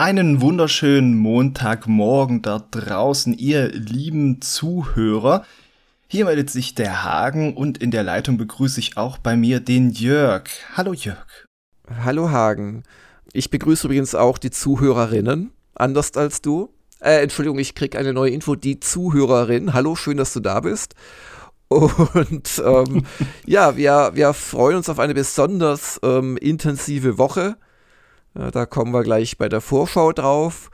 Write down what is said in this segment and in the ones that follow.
Einen wunderschönen Montagmorgen da draußen, ihr lieben Zuhörer. Hier meldet sich der Hagen und in der Leitung begrüße ich auch bei mir den Jörg. Hallo Jörg. Hallo Hagen. Ich begrüße übrigens auch die Zuhörerinnen, anders als du. Äh, Entschuldigung, ich krieg eine neue Info, die Zuhörerin. Hallo, schön, dass du da bist. Und ähm, ja, wir, wir freuen uns auf eine besonders ähm, intensive Woche. Ja, da kommen wir gleich bei der Vorschau drauf.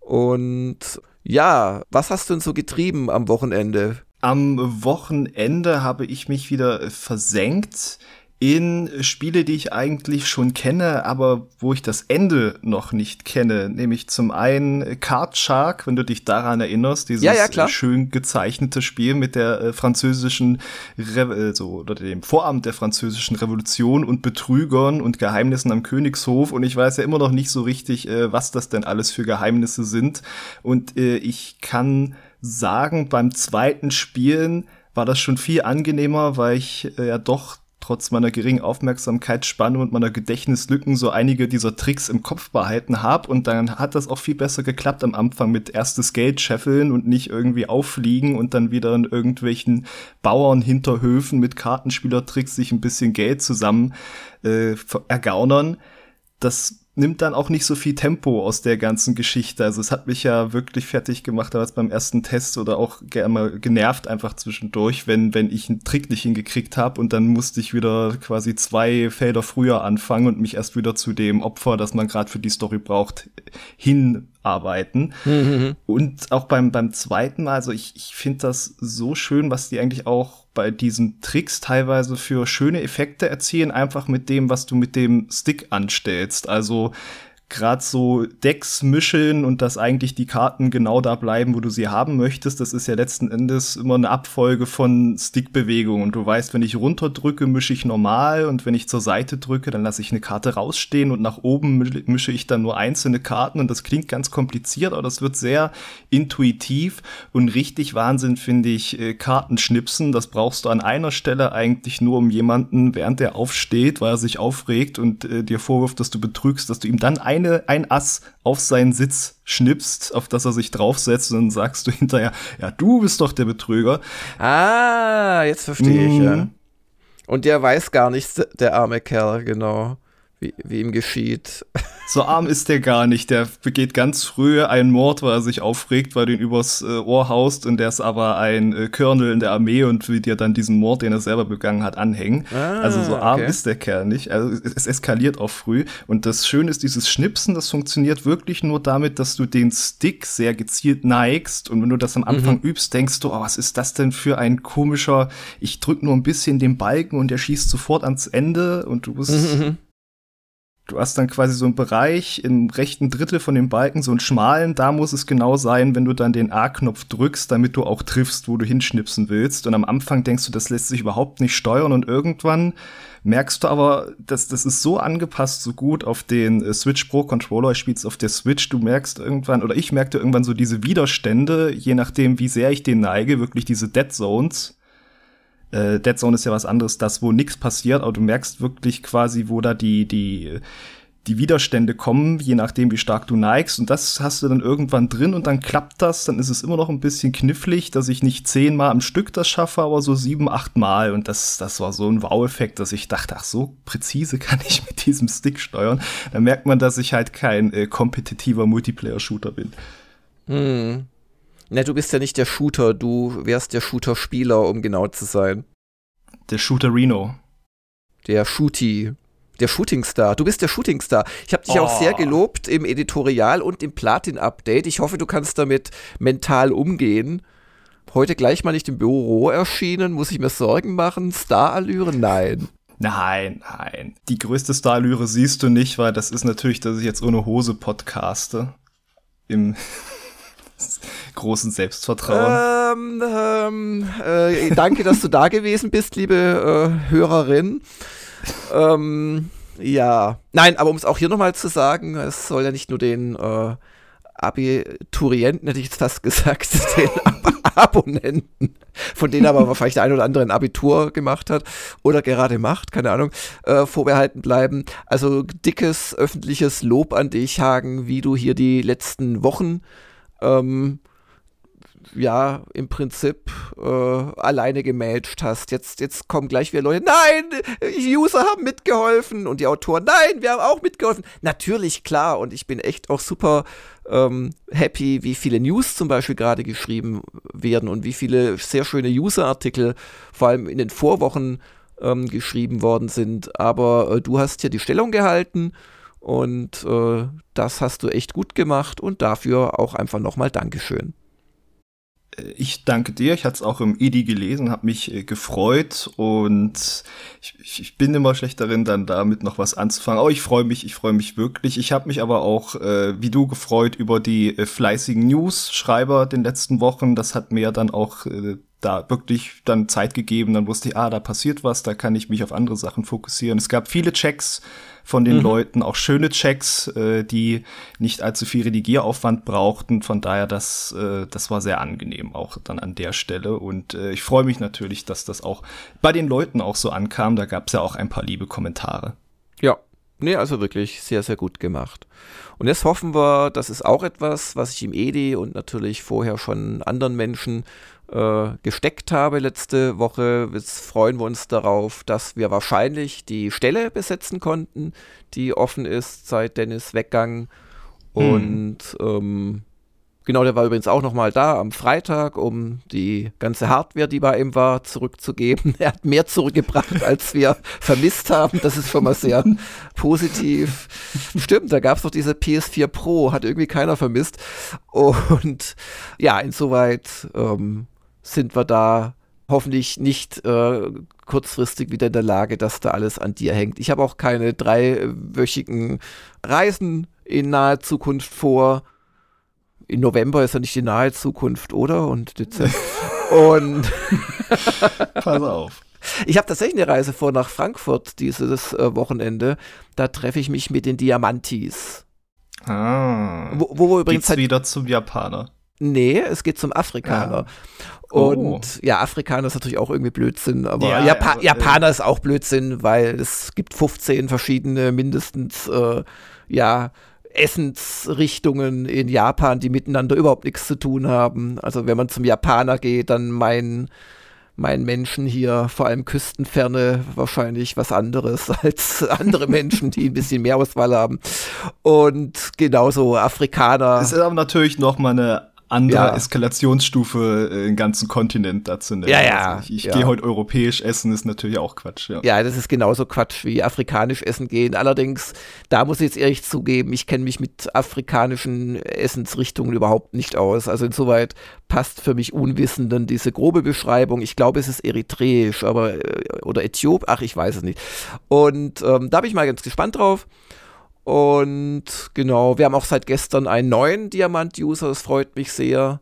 Und ja, was hast du denn so getrieben am Wochenende? Am Wochenende habe ich mich wieder versenkt in Spiele, die ich eigentlich schon kenne, aber wo ich das Ende noch nicht kenne. Nämlich zum einen Card Shark, wenn du dich daran erinnerst, dieses ja, ja, schön gezeichnete Spiel mit der äh, französischen, Re äh, so, oder dem Vorabend der französischen Revolution und Betrügern und Geheimnissen am Königshof. Und ich weiß ja immer noch nicht so richtig, äh, was das denn alles für Geheimnisse sind. Und äh, ich kann sagen, beim zweiten Spielen war das schon viel angenehmer, weil ich äh, ja doch trotz meiner geringen Aufmerksamkeitsspanne und meiner Gedächtnislücken so einige dieser Tricks im Kopf behalten habe und dann hat das auch viel besser geklappt am Anfang mit erstes Geld scheffeln und nicht irgendwie auffliegen und dann wieder in irgendwelchen Bauernhinterhöfen mit Kartenspielertricks sich ein bisschen Geld zusammen äh, ergaunern. Das nimmt dann auch nicht so viel Tempo aus der ganzen Geschichte. Also es hat mich ja wirklich fertig gemacht, damals beim ersten Test oder auch gerne genervt einfach zwischendurch, wenn, wenn ich einen Trick nicht hingekriegt habe und dann musste ich wieder quasi zwei Felder früher anfangen und mich erst wieder zu dem Opfer, das man gerade für die Story braucht, hinarbeiten. Mhm. Und auch beim, beim zweiten Mal, also ich, ich finde das so schön, was die eigentlich auch bei diesen Tricks teilweise für schöne Effekte erzielen, einfach mit dem, was du mit dem Stick anstellst. Also gerade so Decks mischen und dass eigentlich die Karten genau da bleiben, wo du sie haben möchtest, das ist ja letzten Endes immer eine Abfolge von Stickbewegungen. Und du weißt, wenn ich runterdrücke, mische ich normal und wenn ich zur Seite drücke, dann lasse ich eine Karte rausstehen und nach oben mische ich dann nur einzelne Karten und das klingt ganz kompliziert, aber das wird sehr intuitiv und richtig Wahnsinn finde ich äh, Kartenschnipsen. Das brauchst du an einer Stelle eigentlich nur um jemanden, während der aufsteht, weil er sich aufregt und äh, dir vorwirft, dass du betrügst, dass du ihm dann ein eine, ein Ass auf seinen Sitz schnippst, auf das er sich draufsetzt, und dann sagst du hinterher, ja, du bist doch der Betrüger. Ah, jetzt verstehe ich, ja. Mhm. Und der weiß gar nichts, der arme Kerl, genau, wie, wie ihm geschieht. So arm ist der gar nicht. Der begeht ganz früh einen Mord, weil er sich aufregt, weil du ihn übers äh, Ohr haust und der ist aber ein äh, Colonel in der Armee und will dir dann diesen Mord, den er selber begangen hat, anhängen. Ah, also so arm okay. ist der Kerl nicht. Also es, es, eskaliert auch früh. Und das Schöne ist, dieses Schnipsen, das funktioniert wirklich nur damit, dass du den Stick sehr gezielt neigst und wenn du das am Anfang mhm. übst, denkst du, oh, was ist das denn für ein komischer, ich drück nur ein bisschen den Balken und der schießt sofort ans Ende und du bist mhm. Du hast dann quasi so einen Bereich im rechten Drittel von dem Balken, so einen schmalen, da muss es genau sein, wenn du dann den A-Knopf drückst, damit du auch triffst, wo du hinschnipsen willst. Und am Anfang denkst du, das lässt sich überhaupt nicht steuern und irgendwann merkst du aber, dass das ist so angepasst, so gut auf den äh, Switch Pro Controller, ich spiel's auf der Switch, du merkst irgendwann, oder ich merkte irgendwann so diese Widerstände, je nachdem, wie sehr ich den neige, wirklich diese Dead Zones, äh, Dead Zone ist ja was anderes, das wo nichts passiert, aber du merkst wirklich quasi, wo da die die die Widerstände kommen, je nachdem, wie stark du neigst. Und das hast du dann irgendwann drin und dann klappt das. Dann ist es immer noch ein bisschen knifflig, dass ich nicht zehnmal am Stück das schaffe, aber so sieben, acht Mal. Und das, das war so ein Wow-Effekt, dass ich dachte, ach, so präzise kann ich mit diesem Stick steuern. Da merkt man, dass ich halt kein äh, kompetitiver Multiplayer-Shooter bin. Hm. Na, du bist ja nicht der Shooter, du wärst der Shooter-Spieler, um genau zu sein. Der Shooter Reno. Der Shooty. Der Shootingstar. Du bist der Shootingstar. Ich habe dich oh. auch sehr oh. gelobt im Editorial und im Platin-Update. Ich hoffe, du kannst damit mental umgehen. Heute gleich mal nicht im Büro erschienen. Muss ich mir Sorgen machen? Star-Allüre? Nein. Nein, nein. Die größte Star-Allüre siehst du nicht, weil das ist natürlich, dass ich jetzt ohne Hose podcaste. Im großen Selbstvertrauen. Ähm, ähm, äh, danke, dass du da gewesen bist, liebe äh, Hörerin. Ähm, ja, nein, aber um es auch hier nochmal zu sagen, es soll ja nicht nur den äh, Abiturienten, hätte ich jetzt fast gesagt, den Ab Abonnenten, von denen aber wahrscheinlich der ein oder andere ein Abitur gemacht hat oder gerade macht, keine Ahnung, äh, vorbehalten bleiben. Also dickes öffentliches Lob an dich, Hagen, wie du hier die letzten Wochen ähm, ja, im Prinzip äh, alleine gematcht hast. Jetzt, jetzt kommen gleich wieder Leute, nein, die User haben mitgeholfen und die Autoren, nein, wir haben auch mitgeholfen. Natürlich, klar, und ich bin echt auch super ähm, happy, wie viele News zum Beispiel gerade geschrieben werden und wie viele sehr schöne User-Artikel, vor allem in den Vorwochen, ähm, geschrieben worden sind. Aber äh, du hast hier die Stellung gehalten und äh, das hast du echt gut gemacht und dafür auch einfach nochmal Dankeschön. Ich danke dir. Ich hatte es auch im EDI gelesen, habe mich äh, gefreut und ich, ich, bin immer schlecht darin, dann damit noch was anzufangen. Aber ich freue mich, ich freue mich wirklich. Ich habe mich aber auch, äh, wie du, gefreut über die äh, fleißigen News-Schreiber den letzten Wochen. Das hat mir dann auch äh, da wirklich dann Zeit gegeben. Dann wusste ich, ah, da passiert was, da kann ich mich auf andere Sachen fokussieren. Es gab viele Checks von den mhm. Leuten, auch schöne Checks, äh, die nicht allzu viel Redigieraufwand brauchten. Von daher, das, äh, das war sehr angenehm auch dann an der Stelle. Und äh, ich freue mich natürlich, dass das auch bei den Leuten auch so ankam. Da gab es ja auch ein paar liebe Kommentare. Ja, nee, also wirklich sehr, sehr gut gemacht. Und jetzt hoffen wir, das ist auch etwas, was ich im EDI und natürlich vorher schon anderen Menschen äh, gesteckt habe letzte Woche. Jetzt freuen wir uns darauf, dass wir wahrscheinlich die Stelle besetzen konnten, die offen ist seit Dennis Weggang. Hm. Und ähm, genau, der war übrigens auch nochmal da am Freitag, um die ganze Hardware, die bei ihm war, zurückzugeben. Er hat mehr zurückgebracht, als wir vermisst haben. Das ist schon mal sehr positiv. Stimmt, da gab es doch diese PS4 Pro, hat irgendwie keiner vermisst. Und ja, insoweit ähm, sind wir da hoffentlich nicht äh, kurzfristig wieder in der Lage, dass da alles an dir hängt. Ich habe auch keine dreiwöchigen Reisen in naher Zukunft vor. In November ist ja nicht die nahe Zukunft, oder? Und Dezember. Und Pass auf. Ich habe tatsächlich eine Reise vor nach Frankfurt dieses äh, Wochenende. Da treffe ich mich mit den Diamantis. Ah. Wo, wo wir übrigens Geht's halt wieder zum Japaner. Nee, es geht zum Afrikaner. Ja. Und oh. ja, Afrikaner ist natürlich auch irgendwie Blödsinn, aber ja, Japa also, Japaner äh, ist auch Blödsinn, weil es gibt 15 verschiedene mindestens äh, ja, Essensrichtungen in Japan, die miteinander überhaupt nichts zu tun haben. Also wenn man zum Japaner geht, dann meinen meinen Menschen hier, vor allem Küstenferne, wahrscheinlich was anderes als andere Menschen, die ein bisschen mehr Auswahl haben. Und genauso Afrikaner. Es ist aber natürlich noch mal eine andere ja. Eskalationsstufe äh, den ganzen Kontinent dazu nennen. Ja, ja. Also ich, ich ja. gehe heute europäisch essen, ist natürlich auch Quatsch. Ja. ja, das ist genauso Quatsch wie afrikanisch essen gehen. Allerdings, da muss ich jetzt ehrlich zugeben, ich kenne mich mit afrikanischen Essensrichtungen überhaupt nicht aus. Also insoweit passt für mich Unwissenden diese grobe Beschreibung. Ich glaube, es ist eritreisch, aber äh, oder Äthiop, ach, ich weiß es nicht. Und ähm, da bin ich mal ganz gespannt drauf. Und genau, wir haben auch seit gestern einen neuen Diamant-User. Das freut mich sehr,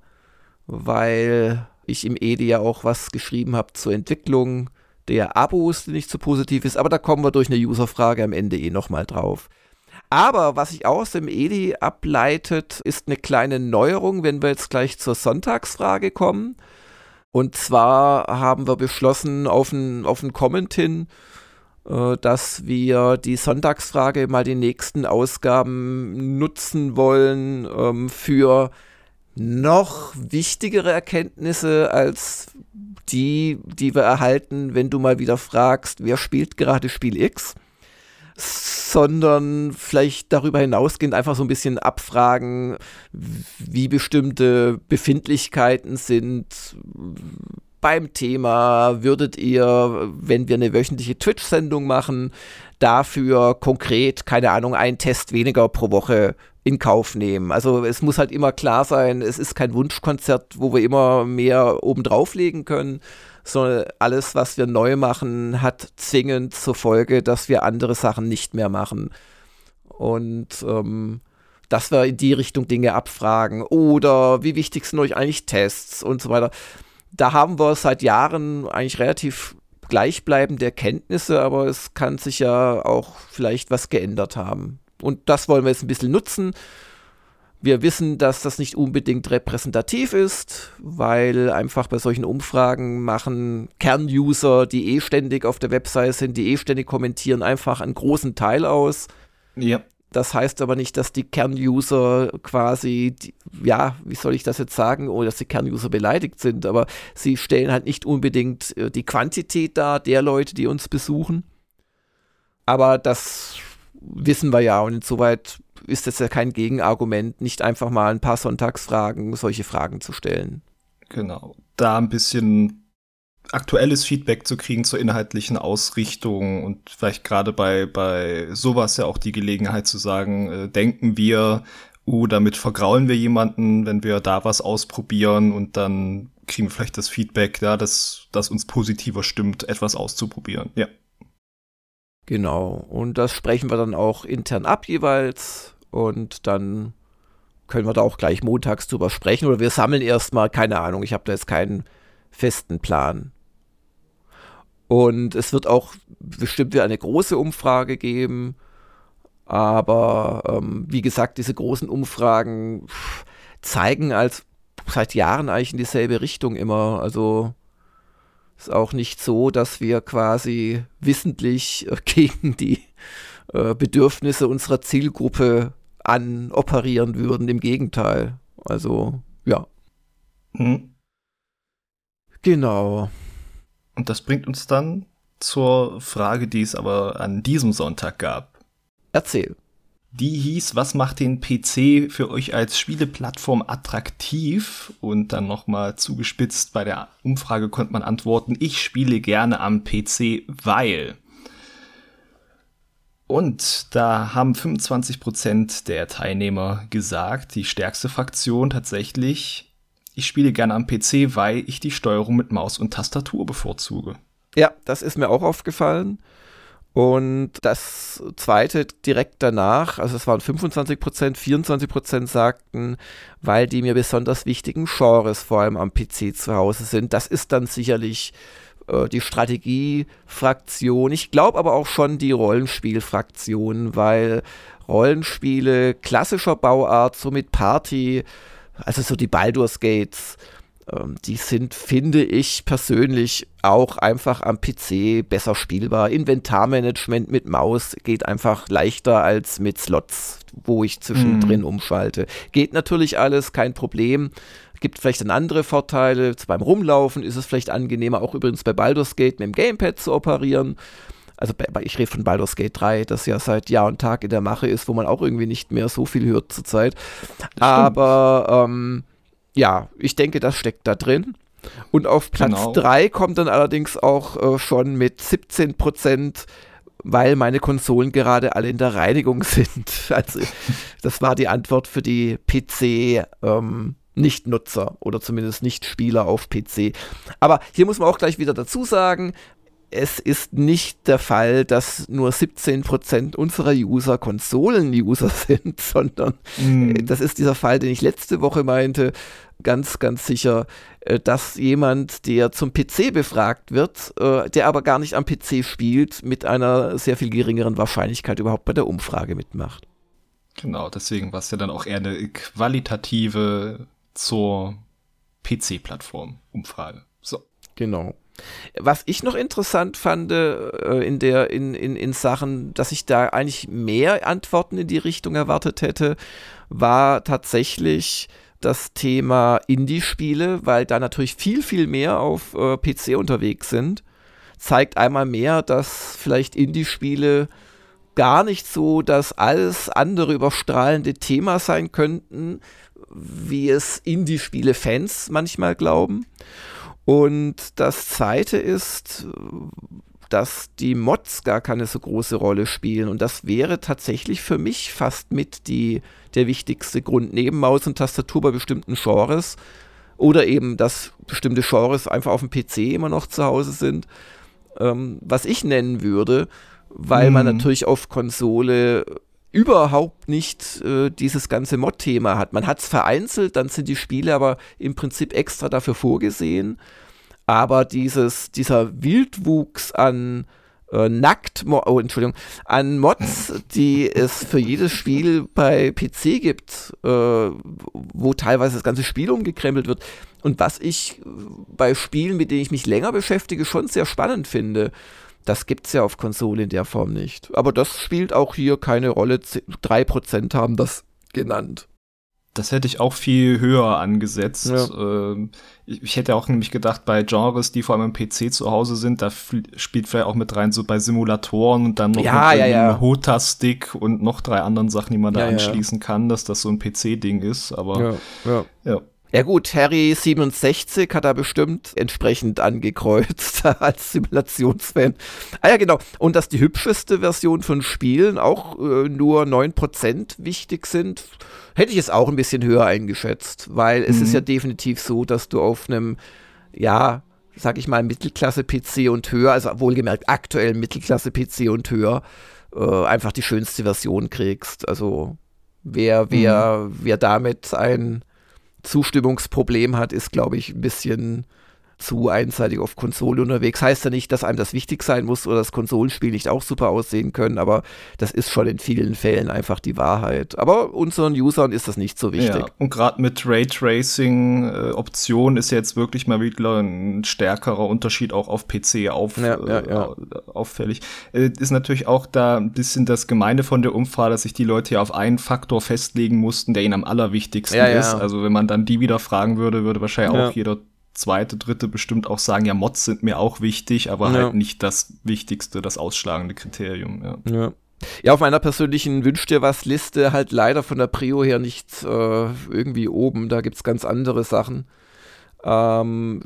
weil ich im EDI ja auch was geschrieben habe zur Entwicklung der Abos, die nicht so positiv ist. Aber da kommen wir durch eine Userfrage am Ende eh nochmal drauf. Aber was sich aus dem EDI ableitet, ist eine kleine Neuerung, wenn wir jetzt gleich zur Sonntagsfrage kommen. Und zwar haben wir beschlossen, auf einen auf Comment hin, dass wir die Sonntagsfrage mal die nächsten Ausgaben nutzen wollen ähm, für noch wichtigere Erkenntnisse als die, die wir erhalten, wenn du mal wieder fragst, wer spielt gerade Spiel X, sondern vielleicht darüber hinausgehend einfach so ein bisschen abfragen, wie bestimmte Befindlichkeiten sind, beim Thema würdet ihr, wenn wir eine wöchentliche Twitch-Sendung machen, dafür konkret, keine Ahnung, einen Test weniger pro Woche in Kauf nehmen. Also es muss halt immer klar sein, es ist kein Wunschkonzert, wo wir immer mehr obendrauf legen können, sondern alles, was wir neu machen, hat zwingend zur Folge, dass wir andere Sachen nicht mehr machen. Und ähm, dass wir in die Richtung Dinge abfragen oder wie wichtig sind euch eigentlich Tests und so weiter da haben wir seit Jahren eigentlich relativ gleichbleibende Erkenntnisse, aber es kann sich ja auch vielleicht was geändert haben. Und das wollen wir jetzt ein bisschen nutzen. Wir wissen, dass das nicht unbedingt repräsentativ ist, weil einfach bei solchen Umfragen machen Kernuser, die eh ständig auf der Website sind, die eh ständig kommentieren, einfach einen großen Teil aus. Ja. Das heißt aber nicht, dass die Kernuser quasi, die, ja, wie soll ich das jetzt sagen, oder dass die Kernuser beleidigt sind, aber sie stellen halt nicht unbedingt äh, die Quantität dar der Leute, die uns besuchen. Aber das wissen wir ja und insoweit ist das ja kein Gegenargument, nicht einfach mal ein paar Sonntagsfragen, solche Fragen zu stellen. Genau. Da ein bisschen aktuelles Feedback zu kriegen zur inhaltlichen Ausrichtung und vielleicht gerade bei, bei sowas ja auch die Gelegenheit zu sagen, äh, denken wir, uh, damit vergraulen wir jemanden, wenn wir da was ausprobieren und dann kriegen wir vielleicht das Feedback, ja, dass das uns positiver stimmt, etwas auszuprobieren. Ja. Genau. Und das sprechen wir dann auch intern ab jeweils und dann können wir da auch gleich montags drüber sprechen oder wir sammeln erstmal, keine Ahnung, ich habe da jetzt keinen festen Plan. Und es wird auch bestimmt wieder eine große Umfrage geben. Aber ähm, wie gesagt, diese großen Umfragen zeigen als seit Jahren eigentlich in dieselbe Richtung immer. Also ist auch nicht so, dass wir quasi wissentlich äh, gegen die äh, Bedürfnisse unserer Zielgruppe anoperieren würden. Im Gegenteil. Also, ja. Mhm. Genau. Und das bringt uns dann zur Frage, die es aber an diesem Sonntag gab. Erzähl. Die hieß, was macht den PC für euch als Spieleplattform attraktiv? Und dann nochmal zugespitzt bei der Umfrage konnte man antworten, ich spiele gerne am PC, weil. Und da haben 25% der Teilnehmer gesagt, die stärkste Fraktion tatsächlich, ich spiele gerne am PC, weil ich die Steuerung mit Maus und Tastatur bevorzuge. Ja, das ist mir auch aufgefallen. Und das zweite direkt danach, also es waren 25 Prozent, 24 Prozent sagten, weil die mir besonders wichtigen Genres vor allem am PC zu Hause sind. Das ist dann sicherlich äh, die Strategiefraktion. Ich glaube aber auch schon die Rollenspielfraktion, weil Rollenspiele klassischer Bauart, so mit Party, also so die Baldur's Gates, ähm, die sind, finde ich persönlich, auch einfach am PC besser spielbar. Inventarmanagement mit Maus geht einfach leichter als mit Slots, wo ich zwischendrin mm. umschalte. Geht natürlich alles, kein Problem. Gibt vielleicht dann andere Vorteile. Beim Rumlaufen ist es vielleicht angenehmer, auch übrigens bei Baldur's Gate mit dem Gamepad zu operieren. Also ich rede von Baldur's Gate 3, das ja seit Jahr und Tag in der Mache ist, wo man auch irgendwie nicht mehr so viel hört zurzeit. Aber ähm, ja, ich denke, das steckt da drin. Und auf Platz 3 genau. kommt dann allerdings auch äh, schon mit 17 Prozent, weil meine Konsolen gerade alle in der Reinigung sind. Also, das war die Antwort für die PC. Ähm, Nicht-Nutzer oder zumindest Nicht-Spieler auf PC. Aber hier muss man auch gleich wieder dazu sagen, es ist nicht der Fall, dass nur 17% unserer User Konsolen-User sind, sondern mm. das ist dieser Fall, den ich letzte Woche meinte, ganz, ganz sicher, äh, dass jemand, der zum PC befragt wird, äh, der aber gar nicht am PC spielt, mit einer sehr viel geringeren Wahrscheinlichkeit überhaupt bei der Umfrage mitmacht. Genau, deswegen war es ja dann auch eher eine qualitative zur PC-Plattform-Umfrage. So. Genau. Was ich noch interessant fand äh, in, der, in, in, in Sachen, dass ich da eigentlich mehr Antworten in die Richtung erwartet hätte, war tatsächlich das Thema Indie-Spiele, weil da natürlich viel, viel mehr auf äh, PC unterwegs sind. Zeigt einmal mehr, dass vielleicht Indie-Spiele gar nicht so das alles andere überstrahlende Thema sein könnten, wie es Indie-Spiele-Fans manchmal glauben. Und das zweite ist, dass die Mods gar keine so große Rolle spielen. Und das wäre tatsächlich für mich fast mit die, der wichtigste Grund, neben Maus und Tastatur bei bestimmten Genres. Oder eben, dass bestimmte Genres einfach auf dem PC immer noch zu Hause sind. Ähm, was ich nennen würde, weil mhm. man natürlich auf Konsole überhaupt nicht äh, dieses ganze Mod-Thema hat. Man hat es vereinzelt, dann sind die Spiele aber im Prinzip extra dafür vorgesehen. Aber dieses, dieser Wildwuchs an äh, nackt, oh, Entschuldigung, an Mods, die es für jedes Spiel bei PC gibt, äh, wo teilweise das ganze Spiel umgekrempelt wird. Und was ich bei Spielen, mit denen ich mich länger beschäftige, schon sehr spannend finde. Das gibt es ja auf Konsole in der Form nicht. Aber das spielt auch hier keine Rolle. 3% haben das genannt. Das hätte ich auch viel höher angesetzt. Ja. Ähm, ich, hätte auch nämlich gedacht, bei Genres, die vor allem im PC zu Hause sind, da spielt vielleicht auch mit rein, so bei Simulatoren und dann noch ja, mit ja, ja. Hota-Stick und noch drei anderen Sachen, die man da anschließen kann, dass das so ein PC-Ding ist. Aber ja. Ja. Gut, Harry 67 hat er bestimmt entsprechend angekreuzt als Simulationsfan. Ah ja, genau. Und dass die hübscheste Version von Spielen auch äh, nur 9% wichtig sind, hätte ich es auch ein bisschen höher eingeschätzt, weil es mhm. ist ja definitiv so, dass du auf einem, ja, sag ich mal, Mittelklasse-PC und höher, also wohlgemerkt aktuell Mittelklasse-PC und höher, äh, einfach die schönste Version kriegst. Also wer, wer, mhm. wer damit ein Zustimmungsproblem hat, ist, glaube ich, ein bisschen zu einseitig auf Konsole unterwegs. Heißt ja nicht, dass einem das wichtig sein muss oder das Konsolenspiel nicht auch super aussehen können, aber das ist schon in vielen Fällen einfach die Wahrheit. Aber unseren Usern ist das nicht so wichtig. Ja, und gerade mit Raytracing-Optionen äh, ist jetzt wirklich mal wieder ein stärkerer Unterschied auch auf PC auf, ja, ja, äh, auffällig. Äh, ist natürlich auch da ein bisschen das Gemeinde von der Umfrage, dass sich die Leute ja auf einen Faktor festlegen mussten, der ihnen am allerwichtigsten ist. Also wenn man dann die wieder fragen würde, würde wahrscheinlich auch jeder zweite, dritte bestimmt auch sagen, ja, Mods sind mir auch wichtig, aber ja. halt nicht das wichtigste, das ausschlagende Kriterium. Ja. ja. Ja, auf meiner persönlichen Wünsch dir was Liste halt leider von der Prio her nicht äh, irgendwie oben. Da gibt es ganz andere Sachen. Ähm,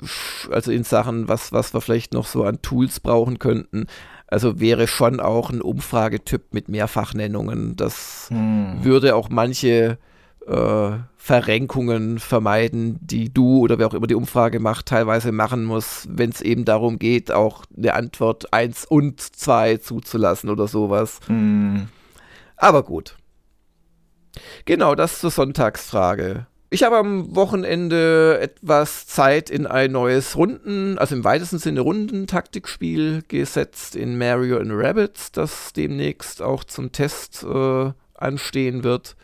also in Sachen, was, was wir vielleicht noch so an Tools brauchen könnten. Also wäre schon auch ein Umfragetyp mit Mehrfachnennungen. Das hm. würde auch manche äh, Verrenkungen vermeiden, die du oder wer auch immer die Umfrage macht, teilweise machen muss, wenn es eben darum geht, auch eine Antwort 1 und 2 zuzulassen oder sowas. Mm. Aber gut. Genau, das zur Sonntagsfrage. Ich habe am Wochenende etwas Zeit in ein neues Runden, also im weitesten Sinne Rundentaktikspiel gesetzt in Mario and Rabbits, das demnächst auch zum Test äh, anstehen wird.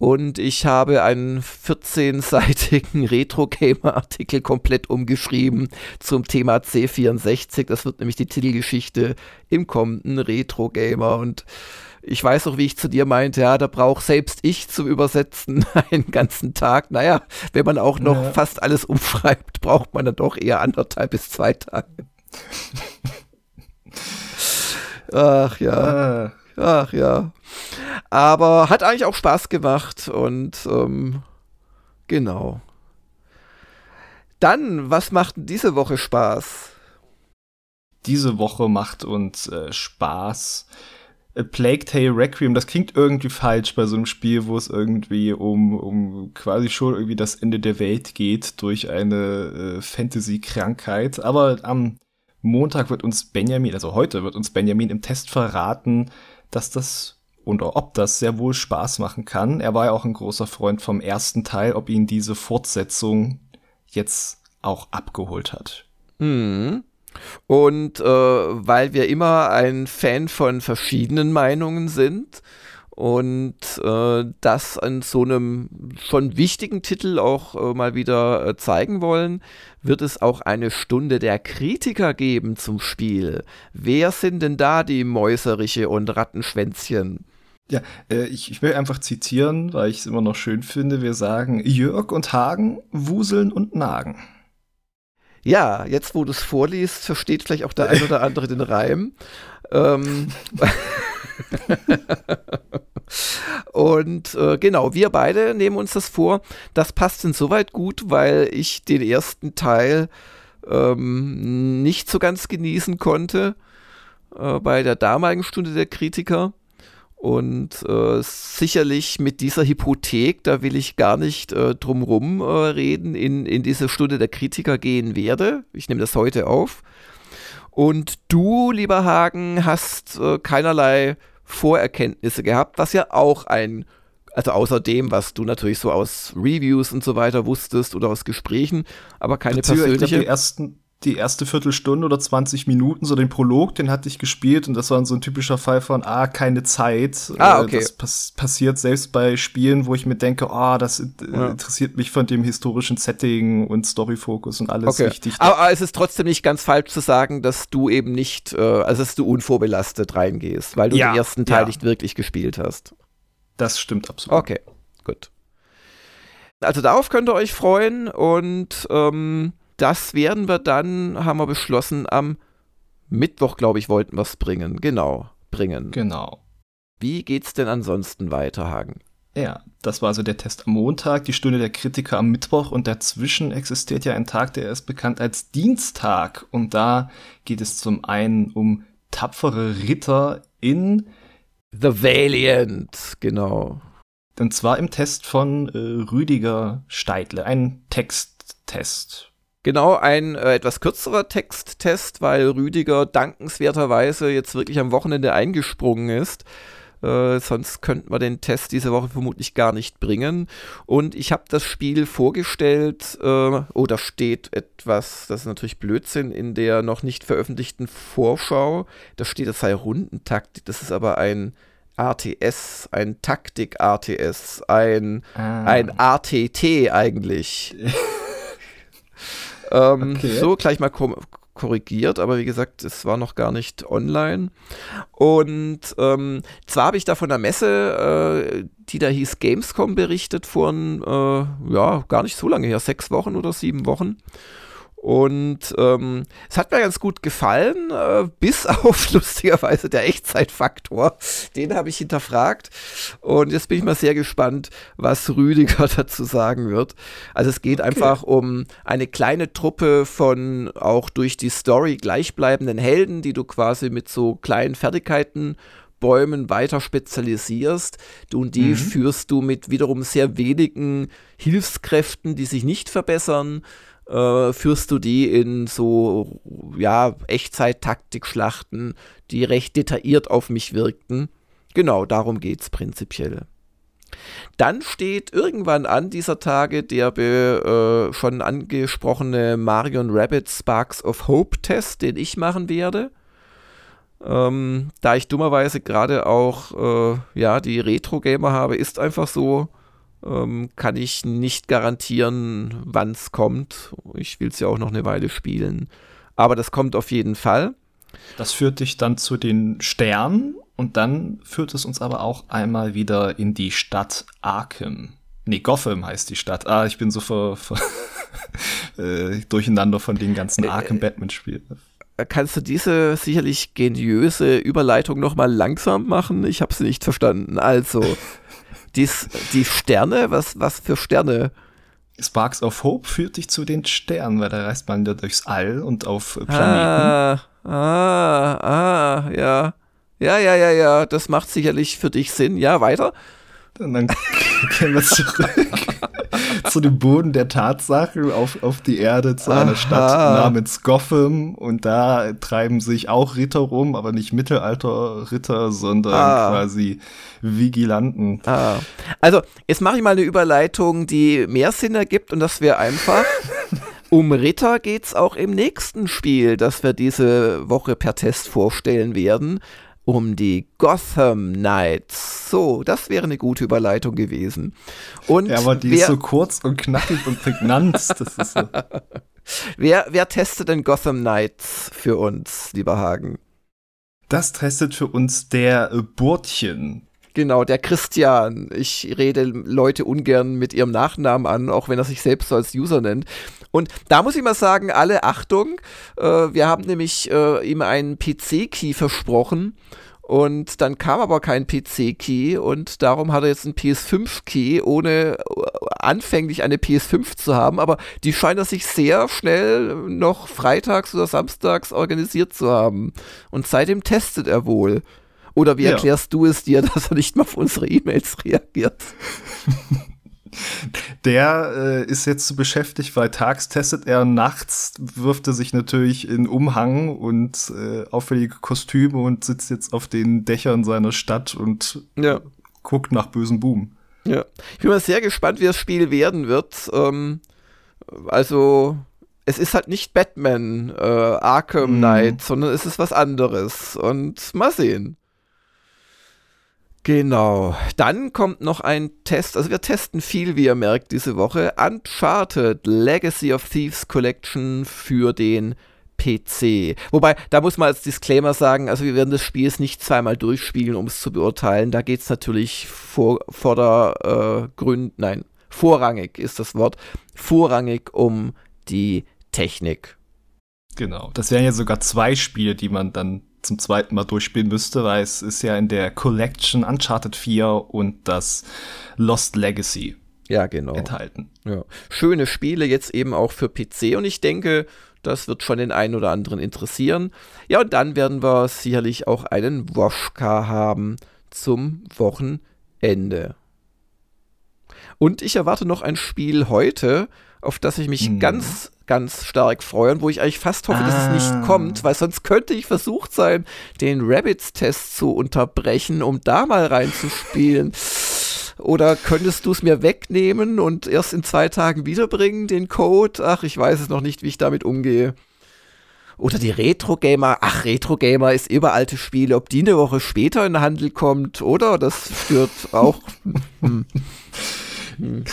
Und ich habe einen 14-seitigen Retro-Gamer-Artikel komplett umgeschrieben zum Thema C64. Das wird nämlich die Titelgeschichte im kommenden Retro-Gamer. Und ich weiß auch, wie ich zu dir meinte, ja, da braucht selbst ich zum Übersetzen einen ganzen Tag. Naja, wenn man auch noch ja. fast alles umschreibt, braucht man dann doch eher anderthalb bis zwei Tage. Ach ja. Ah. Ach ja. Aber hat eigentlich auch Spaß gemacht und ähm, genau. Dann, was macht diese Woche Spaß? Diese Woche macht uns äh, Spaß. A Plague Tale Requiem, das klingt irgendwie falsch bei so einem Spiel, wo es irgendwie um, um quasi schon irgendwie das Ende der Welt geht durch eine äh, Fantasy-Krankheit. Aber am Montag wird uns Benjamin, also heute wird uns Benjamin im Test verraten, dass das oder ob das sehr wohl Spaß machen kann. Er war ja auch ein großer Freund vom ersten Teil, ob ihn diese Fortsetzung jetzt auch abgeholt hat. Mhm. Und äh, weil wir immer ein Fan von verschiedenen Meinungen sind, und äh, das an so einem schon wichtigen Titel auch äh, mal wieder äh, zeigen wollen, wird es auch eine Stunde der Kritiker geben zum Spiel. Wer sind denn da die Mäuseriche und Rattenschwänzchen? Ja, äh, ich, ich will einfach zitieren, weil ich es immer noch schön finde. Wir sagen, Jörg und Hagen wuseln und nagen. Ja, jetzt wo du es vorliest, versteht vielleicht auch der ein oder andere den Reim. Ähm, Und äh, genau, wir beide nehmen uns das vor. Das passt insoweit gut, weil ich den ersten Teil ähm, nicht so ganz genießen konnte äh, bei der damaligen Stunde der Kritiker. Und äh, sicherlich mit dieser Hypothek, da will ich gar nicht äh, drumrum äh, reden, in, in diese Stunde der Kritiker gehen werde. Ich nehme das heute auf. Und du, lieber Hagen, hast äh, keinerlei Vorerkenntnisse gehabt, was ja auch ein, also außer dem, was du natürlich so aus Reviews und so weiter wusstest oder aus Gesprächen, aber keine persönliche. Ich glaub, die ersten die erste Viertelstunde oder 20 Minuten, so den Prolog, den hatte ich gespielt und das war so ein typischer Fall von, ah, keine Zeit. Ah, okay. Das pass passiert selbst bei Spielen, wo ich mir denke, ah, oh, das ja. interessiert mich von dem historischen Setting und Storyfokus und alles okay. richtig. Aber, aber, es ist trotzdem nicht ganz falsch zu sagen, dass du eben nicht, äh, also dass du unvorbelastet reingehst, weil du ja, den ersten Teil ja. nicht wirklich gespielt hast. Das stimmt absolut. Okay, gut. Also darauf könnt ihr euch freuen und ähm, das werden wir dann, haben wir beschlossen, am Mittwoch, glaube ich, wollten wir es bringen. Genau, bringen. Genau. Wie geht's denn ansonsten weiter, Hagen? Ja, das war also der Test am Montag, die Stunde der Kritiker am Mittwoch und dazwischen existiert ja ein Tag, der ist bekannt als Dienstag. Und da geht es zum einen um tapfere Ritter in The Valiant, genau. Und zwar im Test von äh, Rüdiger Steidle, ein Texttest. Genau, ein äh, etwas kürzerer Texttest, weil Rüdiger dankenswerterweise jetzt wirklich am Wochenende eingesprungen ist. Äh, sonst könnten wir den Test diese Woche vermutlich gar nicht bringen. Und ich habe das Spiel vorgestellt, äh, oh, da steht etwas, das ist natürlich Blödsinn, in der noch nicht veröffentlichten Vorschau. Da steht, es sei Rundentaktik. Das ist aber ein RTS, ein Taktik-RTS, ein, ah. ein ATT eigentlich. Ähm, okay. So, gleich mal korrigiert, aber wie gesagt, es war noch gar nicht online. Und ähm, zwar habe ich da von der Messe, äh, die da hieß Gamescom, berichtet vor, äh, ja, gar nicht so lange her, sechs Wochen oder sieben Wochen. Und ähm, es hat mir ganz gut gefallen, äh, bis auf lustigerweise der Echtzeitfaktor. Den habe ich hinterfragt. Und jetzt bin ich mal sehr gespannt, was Rüdiger dazu sagen wird. Also es geht okay. einfach um eine kleine Truppe von auch durch die Story gleichbleibenden Helden, die du quasi mit so kleinen Fertigkeiten Bäumen weiter spezialisierst. Und die mhm. führst du mit wiederum sehr wenigen Hilfskräften, die sich nicht verbessern äh, führst du die in so, ja, Echtzeit-Taktik-Schlachten, die recht detailliert auf mich wirkten. Genau, darum geht es prinzipiell. Dann steht irgendwann an dieser Tage der äh, schon angesprochene Marion Rabbit Sparks of Hope Test, den ich machen werde. Ähm, da ich dummerweise gerade auch äh, ja, die Retro-Gamer habe, ist einfach so, ähm, kann ich nicht garantieren, wann es kommt. Ich will es ja auch noch eine Weile spielen. Aber das kommt auf jeden Fall. Das führt dich dann zu den Sternen und dann führt es uns aber auch einmal wieder in die Stadt Arkham. Nee, Gotham heißt die Stadt. Ah, ich bin so ver, ver äh, durcheinander von den ganzen äh, Arkham Batman Spielen. Äh, kannst du diese sicherlich geniöse Überleitung noch mal langsam machen? Ich habe sie nicht verstanden. Also, Dies, die Sterne, was, was für Sterne? Sparks of Hope führt dich zu den Sternen, weil da reist man ja durchs All und auf Planeten. Ah, ah, ah, ja. Ja, ja, ja, ja, das macht sicherlich für dich Sinn. Ja, weiter. Und dann gehen wir zurück zu dem Boden der Tatsachen auf, auf die Erde, zu Aha. einer Stadt namens Gotham. Und da treiben sich auch Ritter rum, aber nicht Mittelalter-Ritter, sondern ah. quasi Vigilanten. Ah. Also, jetzt mache ich mal eine Überleitung, die mehr Sinn ergibt und das wäre einfach. Um Ritter geht es auch im nächsten Spiel, das wir diese Woche per Test vorstellen werden um die Gotham Knights. So, das wäre eine gute Überleitung gewesen. Und ja, aber die wer, ist so kurz und knackig und prägnant. Das ist so. wer, wer testet denn Gotham Knights für uns, lieber Hagen? Das testet für uns der Burtchen. Genau, der Christian. Ich rede Leute ungern mit ihrem Nachnamen an, auch wenn er sich selbst so als User nennt. Und da muss ich mal sagen, alle Achtung, äh, wir haben nämlich äh, ihm einen PC-Key versprochen. Und dann kam aber kein PC-Key und darum hat er jetzt einen PS5-Key, ohne äh, anfänglich eine PS5 zu haben. Aber die scheint er sich sehr schnell noch freitags oder samstags organisiert zu haben. Und seitdem testet er wohl. Oder wie ja. erklärst du es dir, dass er nicht mal auf unsere E-Mails reagiert? Der äh, ist jetzt so beschäftigt, weil tags testet er, nachts wirft er sich natürlich in Umhang und äh, auffällige Kostüme und sitzt jetzt auf den Dächern seiner Stadt und ja. guckt nach bösen Boom. Ja, ich bin mal sehr gespannt, wie das Spiel werden wird. Ähm, also es ist halt nicht Batman äh, Arkham mhm. Knight, sondern es ist was anderes. Und mal sehen. Genau. Dann kommt noch ein Test. Also wir testen viel, wie ihr merkt, diese Woche. Uncharted Legacy of Thieves Collection für den PC. Wobei, da muss man als Disclaimer sagen, also wir werden das Spiel nicht zweimal durchspielen, um es zu beurteilen. Da geht es natürlich vor, vor der äh, nein, vorrangig ist das Wort, vorrangig um die Technik. Genau. Das wären ja sogar zwei Spiele, die man dann zum zweiten Mal durchspielen müsste, weil es ist ja in der Collection Uncharted 4 und das Lost Legacy ja, genau. enthalten. Ja. Schöne Spiele jetzt eben auch für PC und ich denke, das wird schon den einen oder anderen interessieren. Ja, und dann werden wir sicherlich auch einen Woschka haben zum Wochenende. Und ich erwarte noch ein Spiel heute, auf das ich mich mhm. ganz, ganz stark freue und wo ich eigentlich fast hoffe, ah. dass es nicht ah. kommt, weil sonst könnte ich versucht sein, den Rabbits-Test zu unterbrechen, um da mal reinzuspielen. Oder könntest du es mir wegnehmen und erst in zwei Tagen wiederbringen, den Code? Ach, ich weiß es noch nicht, wie ich damit umgehe. Oder die Retro-Gamer. Ach, Retro-Gamer ist überalte Spiele. Ob die eine Woche später in den Handel kommt, oder? Das stört auch. hm. Hm.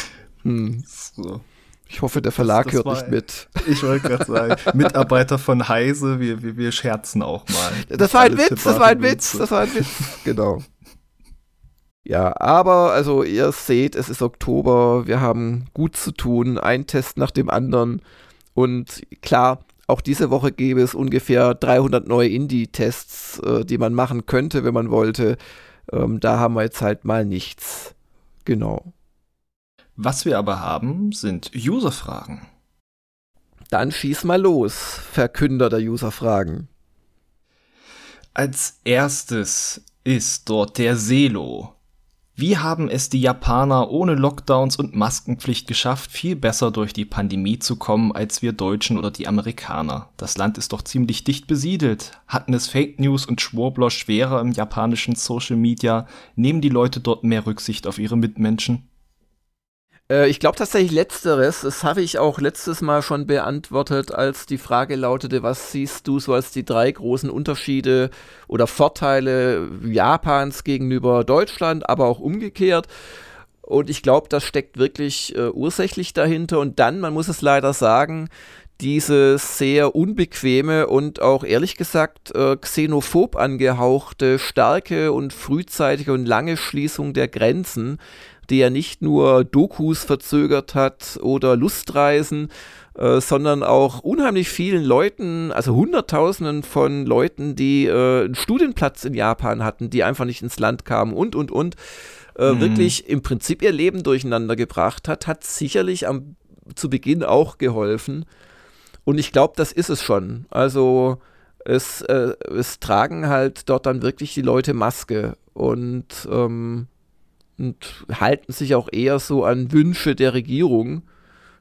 Hm. So. Ich hoffe, der Verlag das, das hört war, nicht mit. Ich wollte gerade sagen, Mitarbeiter von Heise, wir, wir, wir scherzen auch mal. Das war ein Witz, das war ein Witz, das war ein Witz. Genau. Ja, aber also ihr seht, es ist Oktober, wir haben gut zu tun, ein Test nach dem anderen. Und klar, auch diese Woche gäbe es ungefähr 300 neue Indie-Tests, äh, die man machen könnte, wenn man wollte. Ähm, da haben wir jetzt halt mal nichts. Genau. Was wir aber haben, sind User-Fragen. Dann schieß mal los, Verkünder der User-Fragen. Als erstes ist dort der Selo. Wie haben es die Japaner ohne Lockdowns und Maskenpflicht geschafft, viel besser durch die Pandemie zu kommen als wir Deutschen oder die Amerikaner? Das Land ist doch ziemlich dicht besiedelt. Hatten es Fake News und Schwurbler schwerer im japanischen Social Media? Nehmen die Leute dort mehr Rücksicht auf ihre Mitmenschen? Äh, ich glaube tatsächlich letzteres. Das habe ich auch letztes Mal schon beantwortet, als die Frage lautete, was siehst du so als die drei großen Unterschiede oder Vorteile Japans gegenüber Deutschland, aber auch umgekehrt. Und ich glaube, das steckt wirklich äh, ursächlich dahinter. Und dann, man muss es leider sagen, diese sehr unbequeme und auch ehrlich gesagt äh, xenophob angehauchte starke und frühzeitige und lange Schließung der Grenzen ja nicht nur Dokus verzögert hat oder Lustreisen, äh, sondern auch unheimlich vielen Leuten, also Hunderttausenden von Leuten, die äh, einen Studienplatz in Japan hatten, die einfach nicht ins Land kamen und, und, und, äh, mhm. wirklich im Prinzip ihr Leben durcheinander gebracht hat, hat sicherlich am, zu Beginn auch geholfen. Und ich glaube, das ist es schon. Also es, äh, es tragen halt dort dann wirklich die Leute Maske. Und ähm, und halten sich auch eher so an Wünsche der Regierung.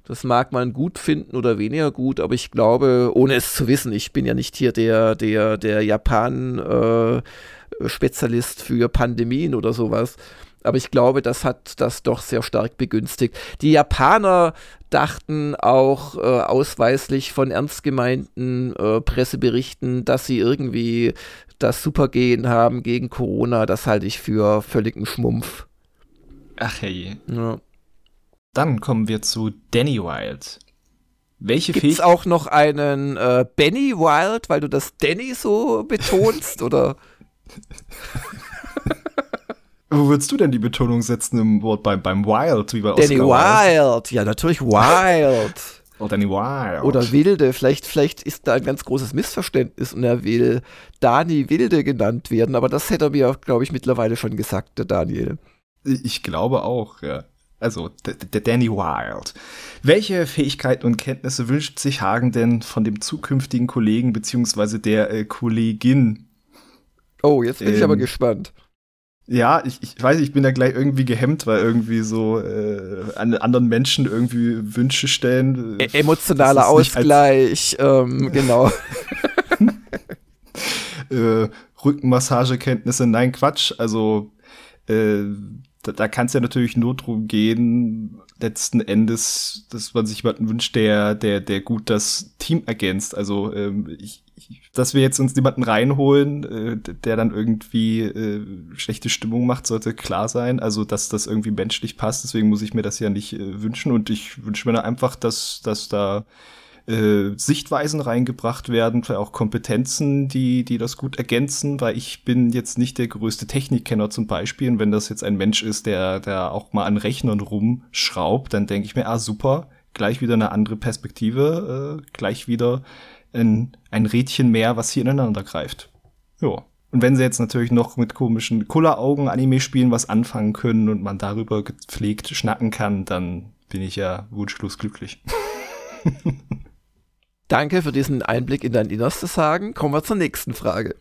Das mag man gut finden oder weniger gut, aber ich glaube, ohne es zu wissen, ich bin ja nicht hier der, der, der Japan-Spezialist äh, für Pandemien oder sowas. Aber ich glaube, das hat das doch sehr stark begünstigt. Die Japaner dachten auch äh, ausweislich von ernst gemeinten äh, Presseberichten, dass sie irgendwie das Supergehen haben gegen Corona. Das halte ich für völligen Schmumpf. Ach hey. Ja. Dann kommen wir zu Danny Wild. Welche Gibt's auch noch einen äh, Benny Wild, weil du das Danny so betonst, oder? Wo würdest du denn die Betonung setzen im Wort beim, beim Wild, wie bei Danny Wild, ja, natürlich Wild. Oder Danny Wild. Oder Wilde. Vielleicht, vielleicht ist da ein ganz großes Missverständnis und er will Dani Wilde genannt werden, aber das hätte er mir, glaube ich, mittlerweile schon gesagt, der Daniel. Ich glaube auch, ja. Also, der Danny Wild. Welche Fähigkeiten und Kenntnisse wünscht sich Hagen denn von dem zukünftigen Kollegen beziehungsweise der äh, Kollegin? Oh, jetzt bin ähm, ich aber ähm, gespannt. Ja, ich, ich weiß, ich bin da gleich irgendwie gehemmt, weil irgendwie so äh, an anderen Menschen irgendwie Wünsche stellen. E emotionaler Ausgleich, ähm, genau. äh, Rückenmassagekenntnisse, nein, Quatsch. Also äh, da, da kann es ja natürlich nur darum gehen, letzten Endes, dass man sich jemanden wünscht, der, der, der gut das Team ergänzt. Also ähm, ich, ich, dass wir jetzt uns jemanden reinholen, äh, der dann irgendwie äh, schlechte Stimmung macht, sollte klar sein. Also dass das irgendwie menschlich passt. Deswegen muss ich mir das ja nicht äh, wünschen. Und ich wünsche mir einfach, dass, dass da äh, Sichtweisen reingebracht werden, vielleicht auch Kompetenzen, die, die das gut ergänzen, weil ich bin jetzt nicht der größte Technikkenner zum Beispiel. Und wenn das jetzt ein Mensch ist, der, der auch mal an Rechnern rumschraubt, dann denke ich mir, ah, super, gleich wieder eine andere Perspektive, äh, gleich wieder ein, ein Rädchen mehr, was hier ineinander greift. Ja. Und wenn sie jetzt natürlich noch mit komischen Kulleraugen-Anime spielen was anfangen können und man darüber gepflegt schnacken kann, dann bin ich ja wunschlos glücklich. Danke für diesen Einblick in dein Innerstes sagen. Kommen wir zur nächsten Frage.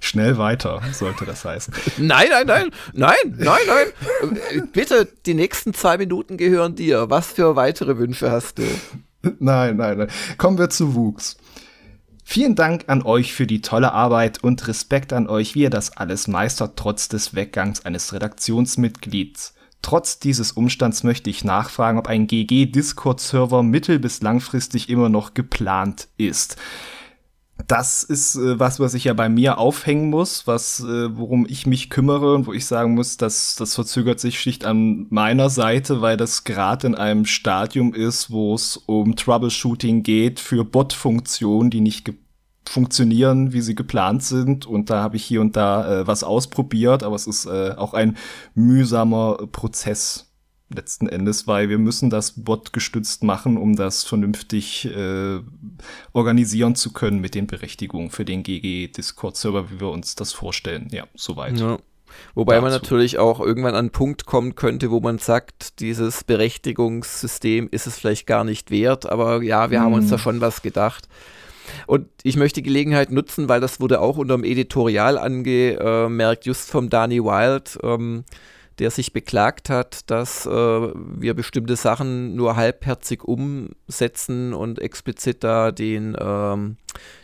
Schnell weiter, sollte das heißen. Nein, nein, nein, nein, nein, nein. Bitte, die nächsten zwei Minuten gehören dir. Was für weitere Wünsche hast du? Nein, nein, nein. Kommen wir zu Wuchs. Vielen Dank an euch für die tolle Arbeit und Respekt an euch, wie ihr das alles meistert, trotz des Weggangs eines Redaktionsmitglieds. Trotz dieses Umstands möchte ich nachfragen, ob ein GG-Discord-Server mittel- bis langfristig immer noch geplant ist. Das ist äh, was, was ich ja bei mir aufhängen muss, was, äh, worum ich mich kümmere und wo ich sagen muss, dass das verzögert sich schlicht an meiner Seite, weil das gerade in einem Stadium ist, wo es um Troubleshooting geht für Bot-Funktionen, die nicht funktionieren, wie sie geplant sind. Und da habe ich hier und da äh, was ausprobiert, aber es ist äh, auch ein mühsamer Prozess letzten Endes, weil wir müssen das Bot gestützt machen, um das vernünftig äh, organisieren zu können mit den Berechtigungen für den GG Discord Server, wie wir uns das vorstellen. Ja, soweit. Ja. Wobei dazu. man natürlich auch irgendwann an einen Punkt kommen könnte, wo man sagt, dieses Berechtigungssystem ist es vielleicht gar nicht wert, aber ja, wir hm. haben uns da hm. schon was gedacht. Und ich möchte die Gelegenheit nutzen, weil das wurde auch unter dem Editorial angemerkt, just vom Danny Wild, ähm, der sich beklagt hat, dass äh, wir bestimmte Sachen nur halbherzig umsetzen und explizit da den, ähm,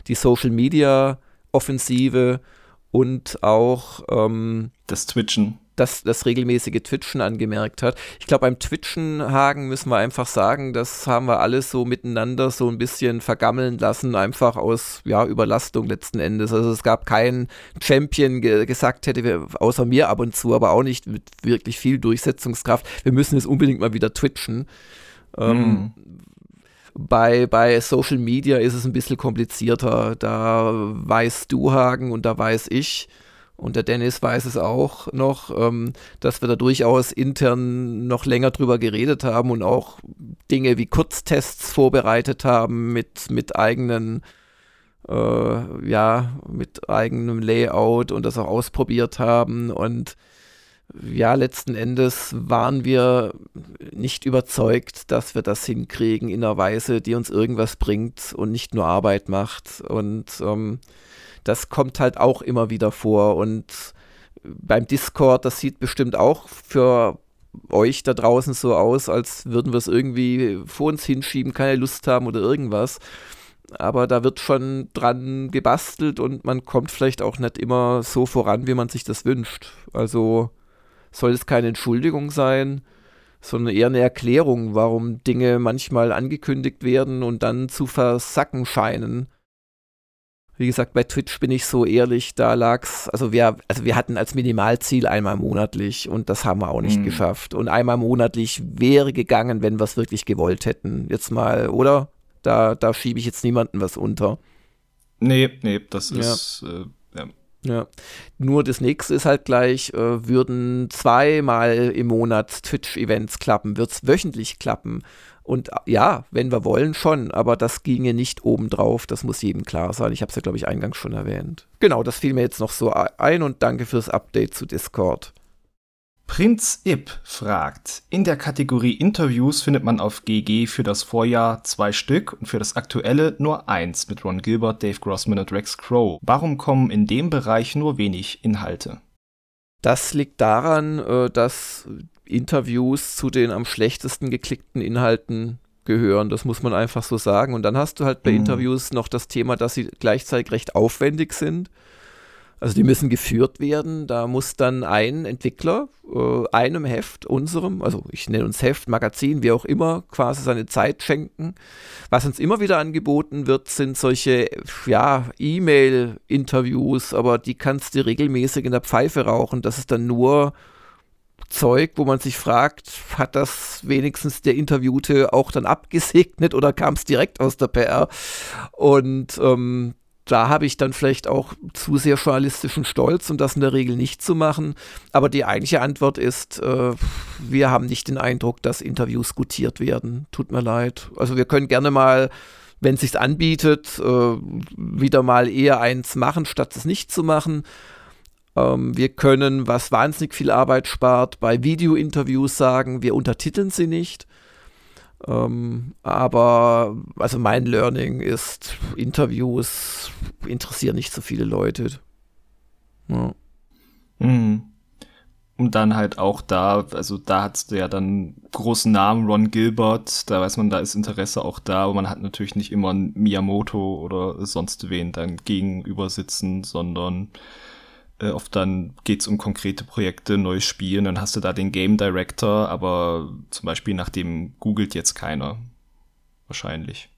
die Social Media Offensive und auch ähm, das Twitchen das, das regelmäßige Twitchen angemerkt hat. Ich glaube, beim Twitchen, Hagen, müssen wir einfach sagen, das haben wir alles so miteinander so ein bisschen vergammeln lassen, einfach aus ja, Überlastung letzten Endes. Also es gab keinen Champion, ge gesagt hätte, außer mir ab und zu, aber auch nicht mit wirklich viel Durchsetzungskraft. Wir müssen es unbedingt mal wieder twitchen. Ähm, mhm. Bei, bei Social Media ist es ein bisschen komplizierter. Da weißt du, Hagen, und da weiß ich, und der Dennis weiß es auch noch, ähm, dass wir da durchaus intern noch länger drüber geredet haben und auch Dinge wie Kurztests vorbereitet haben mit, mit eigenen, äh, ja, mit eigenem Layout und das auch ausprobiert haben. Und ja, letzten Endes waren wir nicht überzeugt, dass wir das hinkriegen in einer Weise, die uns irgendwas bringt und nicht nur Arbeit macht. Und ähm, das kommt halt auch immer wieder vor. Und beim Discord, das sieht bestimmt auch für euch da draußen so aus, als würden wir es irgendwie vor uns hinschieben, keine Lust haben oder irgendwas. Aber da wird schon dran gebastelt und man kommt vielleicht auch nicht immer so voran, wie man sich das wünscht. Also soll es keine Entschuldigung sein, sondern eher eine Erklärung, warum Dinge manchmal angekündigt werden und dann zu versacken scheinen. Wie gesagt, bei Twitch bin ich so ehrlich, da lag's, also wir, also wir hatten als Minimalziel einmal monatlich und das haben wir auch nicht mhm. geschafft. Und einmal monatlich wäre gegangen, wenn wir es wirklich gewollt hätten. Jetzt mal, oder? Da, da schiebe ich jetzt niemanden was unter. Nee, nee, das ist, äh, ja. Ja. Nur das nächste ist halt gleich, äh, würden zweimal im Monat Twitch-Events klappen, wird es wöchentlich klappen. Und äh, ja, wenn wir wollen, schon, aber das ginge nicht obendrauf, das muss jedem klar sein. Ich habe es ja, glaube ich, eingangs schon erwähnt. Genau, das fiel mir jetzt noch so ein und danke fürs Update zu Discord. Prinz Ip fragt, in der Kategorie Interviews findet man auf GG für das Vorjahr zwei Stück und für das aktuelle nur eins mit Ron Gilbert, Dave Grossman und Rex Crow. Warum kommen in dem Bereich nur wenig Inhalte? Das liegt daran, äh, dass Interviews zu den am schlechtesten geklickten Inhalten gehören. Das muss man einfach so sagen. Und dann hast du halt bei mhm. Interviews noch das Thema, dass sie gleichzeitig recht aufwendig sind. Also die müssen geführt werden. Da muss dann ein Entwickler äh, einem Heft, unserem, also ich nenne uns Heft, Magazin, wie auch immer, quasi seine Zeit schenken. Was uns immer wieder angeboten wird, sind solche, ja, E-Mail-Interviews, aber die kannst du regelmäßig in der Pfeife rauchen. Das ist dann nur Zeug, wo man sich fragt, hat das wenigstens der Interviewte auch dann abgesegnet oder kam es direkt aus der PR? Und ähm, da habe ich dann vielleicht auch zu sehr journalistischen Stolz, um das in der Regel nicht zu machen. Aber die eigentliche Antwort ist, äh, wir haben nicht den Eindruck, dass Interviews gutiert werden. Tut mir leid. Also wir können gerne mal, wenn es sich anbietet, äh, wieder mal eher eins machen, statt es nicht zu machen. Ähm, wir können, was wahnsinnig viel Arbeit spart, bei Video-Interviews sagen, wir untertiteln sie nicht. Ähm, aber also mein Learning ist, Interviews interessieren nicht so viele Leute. Ja. Mhm. Und dann halt auch da, also da hat du ja dann großen Namen, Ron Gilbert, da weiß man, da ist Interesse auch da, aber man hat natürlich nicht immer einen Miyamoto oder sonst wen dann gegenüber sitzen, sondern äh, oft dann geht's um konkrete Projekte, neues Spiel, dann hast du da den Game Director, aber zum Beispiel nach dem googelt jetzt keiner. Wahrscheinlich.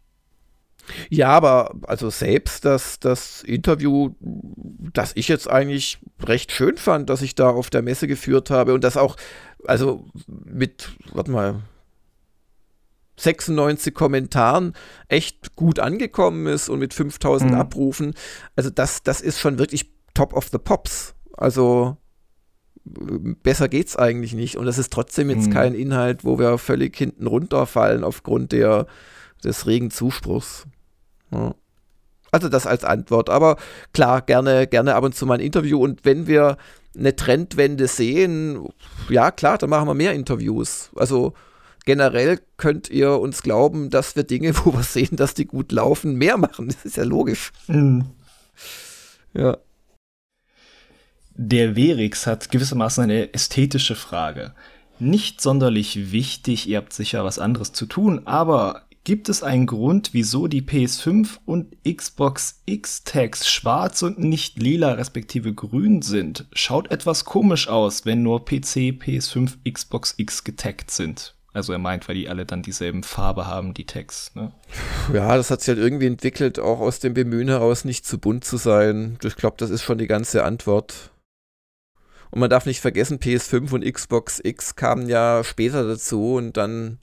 Ja, aber also selbst das, das Interview, das ich jetzt eigentlich recht schön fand, dass ich da auf der Messe geführt habe und das auch, also mit, warte mal, 96 Kommentaren echt gut angekommen ist und mit 5000 mhm. Abrufen. Also das, das ist schon wirklich Top of the Pops. Also besser geht's eigentlich nicht. Und das ist trotzdem jetzt mhm. kein Inhalt, wo wir völlig hinten runterfallen aufgrund der, des regen Zuspruchs. Ja. Also das als Antwort. Aber klar, gerne, gerne ab und zu mal ein Interview. Und wenn wir eine Trendwende sehen, ja klar, dann machen wir mehr Interviews. Also generell könnt ihr uns glauben, dass wir Dinge, wo wir sehen, dass die gut laufen, mehr machen. Das ist ja logisch. Mhm. Ja. Der Verix hat gewissermaßen eine ästhetische Frage. Nicht sonderlich wichtig, ihr habt sicher was anderes zu tun, aber gibt es einen Grund, wieso die PS5 und Xbox X-Tags schwarz und nicht lila respektive grün sind? Schaut etwas komisch aus, wenn nur PC, PS5, Xbox X getaggt sind. Also er meint, weil die alle dann dieselben Farbe haben, die Tags. Ne? Ja, das hat sich halt irgendwie entwickelt, auch aus dem Bemühen heraus nicht zu bunt zu sein. Ich glaube, das ist schon die ganze Antwort. Und man darf nicht vergessen, PS5 und Xbox X kamen ja später dazu und dann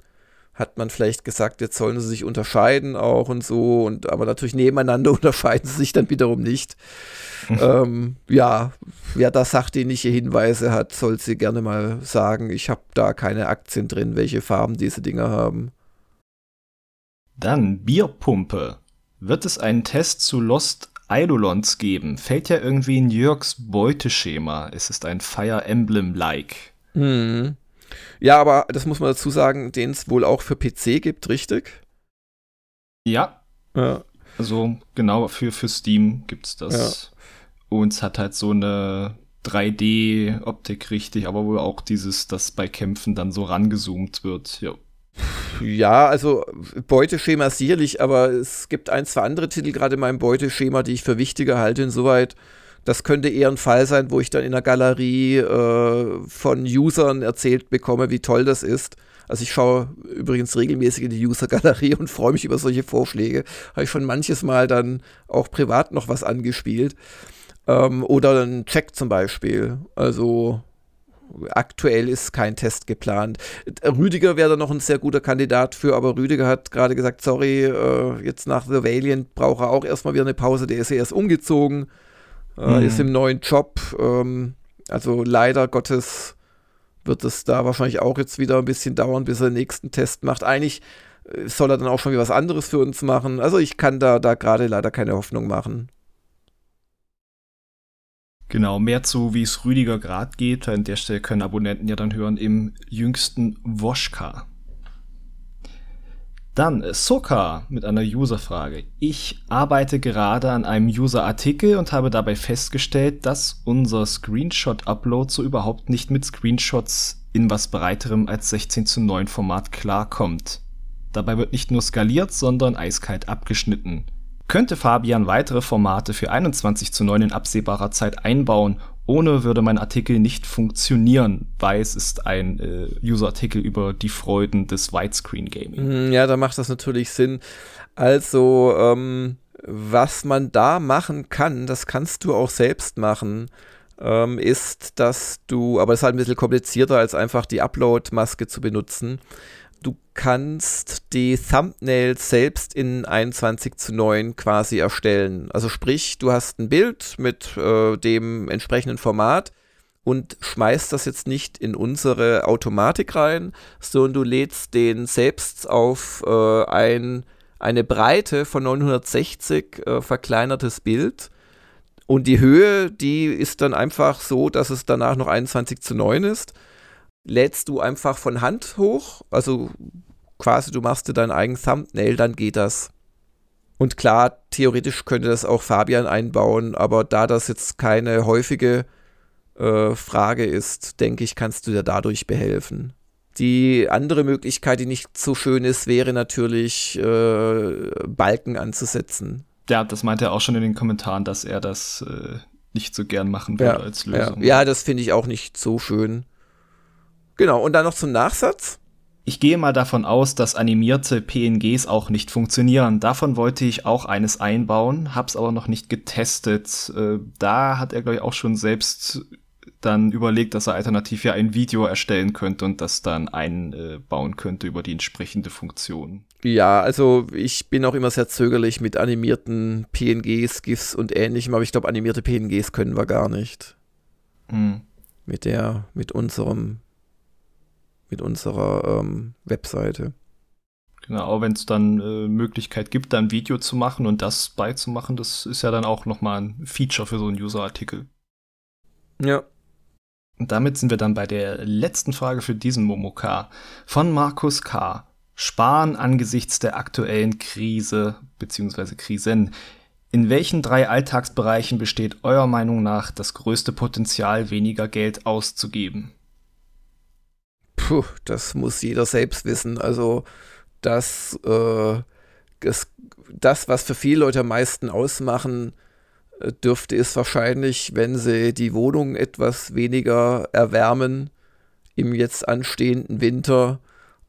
hat man vielleicht gesagt, jetzt sollen sie sich unterscheiden auch und so, und aber natürlich nebeneinander unterscheiden sie sich dann wiederum nicht. ähm, ja, wer da sachdienliche Hinweise hat, soll sie gerne mal sagen. Ich habe da keine Aktien drin, welche Farben diese Dinger haben. Dann Bierpumpe. Wird es einen Test zu Lost Eidolons geben, fällt ja irgendwie in Jörgs Beuteschema. Es ist ein Fire Emblem-like. Mhm. Ja, aber das muss man dazu sagen, den es wohl auch für PC gibt, richtig? Ja. ja. Also genau, für, für Steam gibt es das. Ja. Und es hat halt so eine 3D-Optik richtig, aber wohl auch dieses, dass bei Kämpfen dann so rangezoomt wird. Ja. Ja, also Beuteschema sicherlich, aber es gibt ein, zwei andere Titel gerade in meinem Beuteschema, die ich für wichtiger halte. Insoweit, das könnte eher ein Fall sein, wo ich dann in der Galerie äh, von Usern erzählt bekomme, wie toll das ist. Also ich schaue übrigens regelmäßig in die User-Galerie und freue mich über solche Vorschläge. Habe ich schon manches Mal dann auch privat noch was angespielt. Ähm, oder ein Check zum Beispiel. Also aktuell ist kein Test geplant. Rüdiger wäre da noch ein sehr guter Kandidat für, aber Rüdiger hat gerade gesagt, sorry, äh, jetzt nach The Valiant braucht er auch erstmal wieder eine Pause, der ist ja erst umgezogen, äh, mhm. ist im neuen Job. Ähm, also leider Gottes wird es da wahrscheinlich auch jetzt wieder ein bisschen dauern, bis er den nächsten Test macht. Eigentlich äh, soll er dann auch schon wieder was anderes für uns machen. Also ich kann da, da gerade leider keine Hoffnung machen. Genau, mehr zu, wie es Rüdiger Grad geht. An der Stelle können Abonnenten ja dann hören im jüngsten Woschka. Dann Soka mit einer Userfrage. Ich arbeite gerade an einem User-Artikel und habe dabei festgestellt, dass unser Screenshot-Upload so überhaupt nicht mit Screenshots in was breiterem als 16 zu 9 Format klarkommt. Dabei wird nicht nur skaliert, sondern eiskalt abgeschnitten. Könnte Fabian weitere Formate für 21 zu 9 in absehbarer Zeit einbauen? Ohne würde mein Artikel nicht funktionieren. Weiß ist ein äh, User-Artikel über die Freuden des Widescreen-Gaming. Hm, ja, da macht das natürlich Sinn. Also, ähm, was man da machen kann, das kannst du auch selbst machen, ähm, ist, dass du, aber es ist halt ein bisschen komplizierter, als einfach die Upload-Maske zu benutzen. Kannst die Thumbnails selbst in 21 zu 9 quasi erstellen. Also sprich, du hast ein Bild mit äh, dem entsprechenden Format und schmeißt das jetzt nicht in unsere Automatik rein, sondern du lädst den selbst auf äh, ein, eine Breite von 960 äh, verkleinertes Bild. Und die Höhe, die ist dann einfach so, dass es danach noch 21 zu 9 ist lädst du einfach von Hand hoch, also quasi du machst dir dein eigenes Thumbnail, dann geht das. Und klar, theoretisch könnte das auch Fabian einbauen, aber da das jetzt keine häufige äh, Frage ist, denke ich, kannst du dir dadurch behelfen. Die andere Möglichkeit, die nicht so schön ist, wäre natürlich äh, Balken anzusetzen. Ja, das meinte er auch schon in den Kommentaren, dass er das äh, nicht so gern machen würde ja, als Lösung. Ja, ja das finde ich auch nicht so schön. Genau, und dann noch zum Nachsatz. Ich gehe mal davon aus, dass animierte PNGs auch nicht funktionieren. Davon wollte ich auch eines einbauen, hab's aber noch nicht getestet. Äh, da hat er, glaube ich, auch schon selbst dann überlegt, dass er alternativ ja ein Video erstellen könnte und das dann einbauen könnte über die entsprechende Funktion. Ja, also ich bin auch immer sehr zögerlich mit animierten PNGs, GIFs und ähnlichem, aber ich glaube, animierte PNGs können wir gar nicht. Hm. Mit der, mit unserem mit unserer ähm, Webseite. Genau, wenn es dann äh, Möglichkeit gibt, da ein Video zu machen und das beizumachen, das ist ja dann auch nochmal ein Feature für so einen User-Artikel. Ja. Und damit sind wir dann bei der letzten Frage für diesen Momoka von Markus K. Sparen angesichts der aktuellen Krise bzw. Krisen. In welchen drei Alltagsbereichen besteht eurer Meinung nach das größte Potenzial, weniger Geld auszugeben? Puh, das muss jeder selbst wissen. Also das, äh, das, das, was für viele Leute am meisten ausmachen äh, dürfte, ist wahrscheinlich, wenn sie die Wohnung etwas weniger erwärmen im jetzt anstehenden Winter